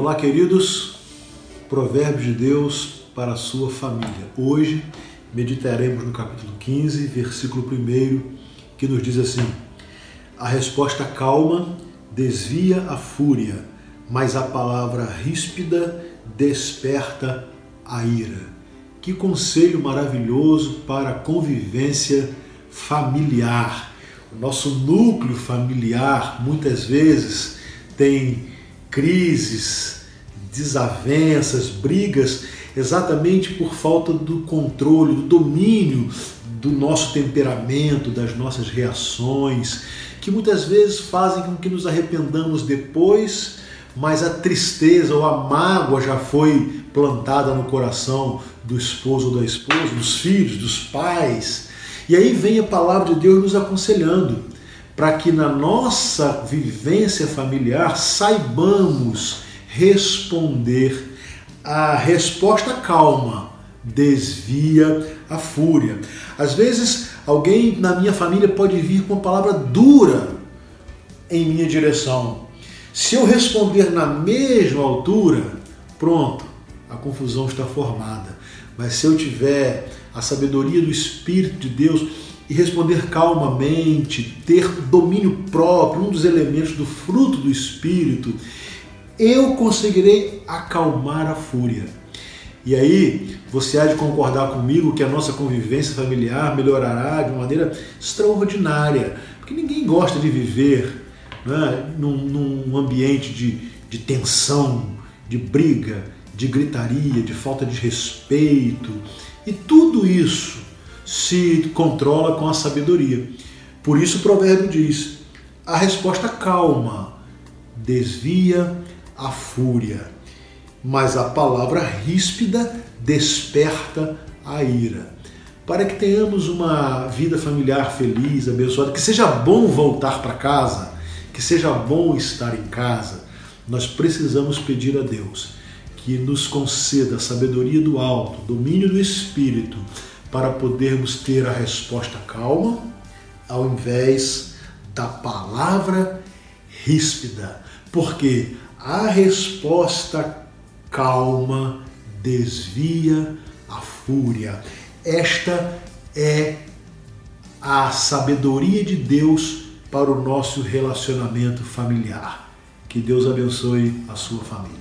Olá, queridos. Provérbios de Deus para a sua família. Hoje meditaremos no capítulo 15, versículo 1, que nos diz assim: A resposta calma desvia a fúria, mas a palavra ríspida desperta a ira. Que conselho maravilhoso para a convivência familiar. O nosso núcleo familiar muitas vezes tem crises, desavenças, brigas, exatamente por falta do controle, do domínio do nosso temperamento, das nossas reações, que muitas vezes fazem com que nos arrependamos depois, mas a tristeza ou a mágoa já foi plantada no coração do esposo ou da esposa, dos filhos, dos pais. E aí vem a palavra de Deus nos aconselhando para que na nossa vivência familiar saibamos responder a resposta calma desvia a fúria. Às vezes, alguém na minha família pode vir com uma palavra dura em minha direção. Se eu responder na mesma altura, pronto, a confusão está formada. Mas se eu tiver a sabedoria do Espírito de Deus, e responder calmamente, ter domínio próprio, um dos elementos do fruto do Espírito, eu conseguirei acalmar a fúria. E aí, você há de concordar comigo que a nossa convivência familiar melhorará de uma maneira extraordinária, porque ninguém gosta de viver né, num, num ambiente de, de tensão, de briga, de gritaria, de falta de respeito. E tudo isso se controla com a sabedoria. Por isso o provérbio diz: a resposta calma desvia a fúria, mas a palavra ríspida desperta a ira. Para que tenhamos uma vida familiar feliz, abençoada, que seja bom voltar para casa, que seja bom estar em casa, nós precisamos pedir a Deus que nos conceda a sabedoria do alto, domínio do espírito para podermos ter a resposta calma, ao invés da palavra ríspida, porque a resposta calma desvia a fúria. Esta é a sabedoria de Deus para o nosso relacionamento familiar. Que Deus abençoe a sua família.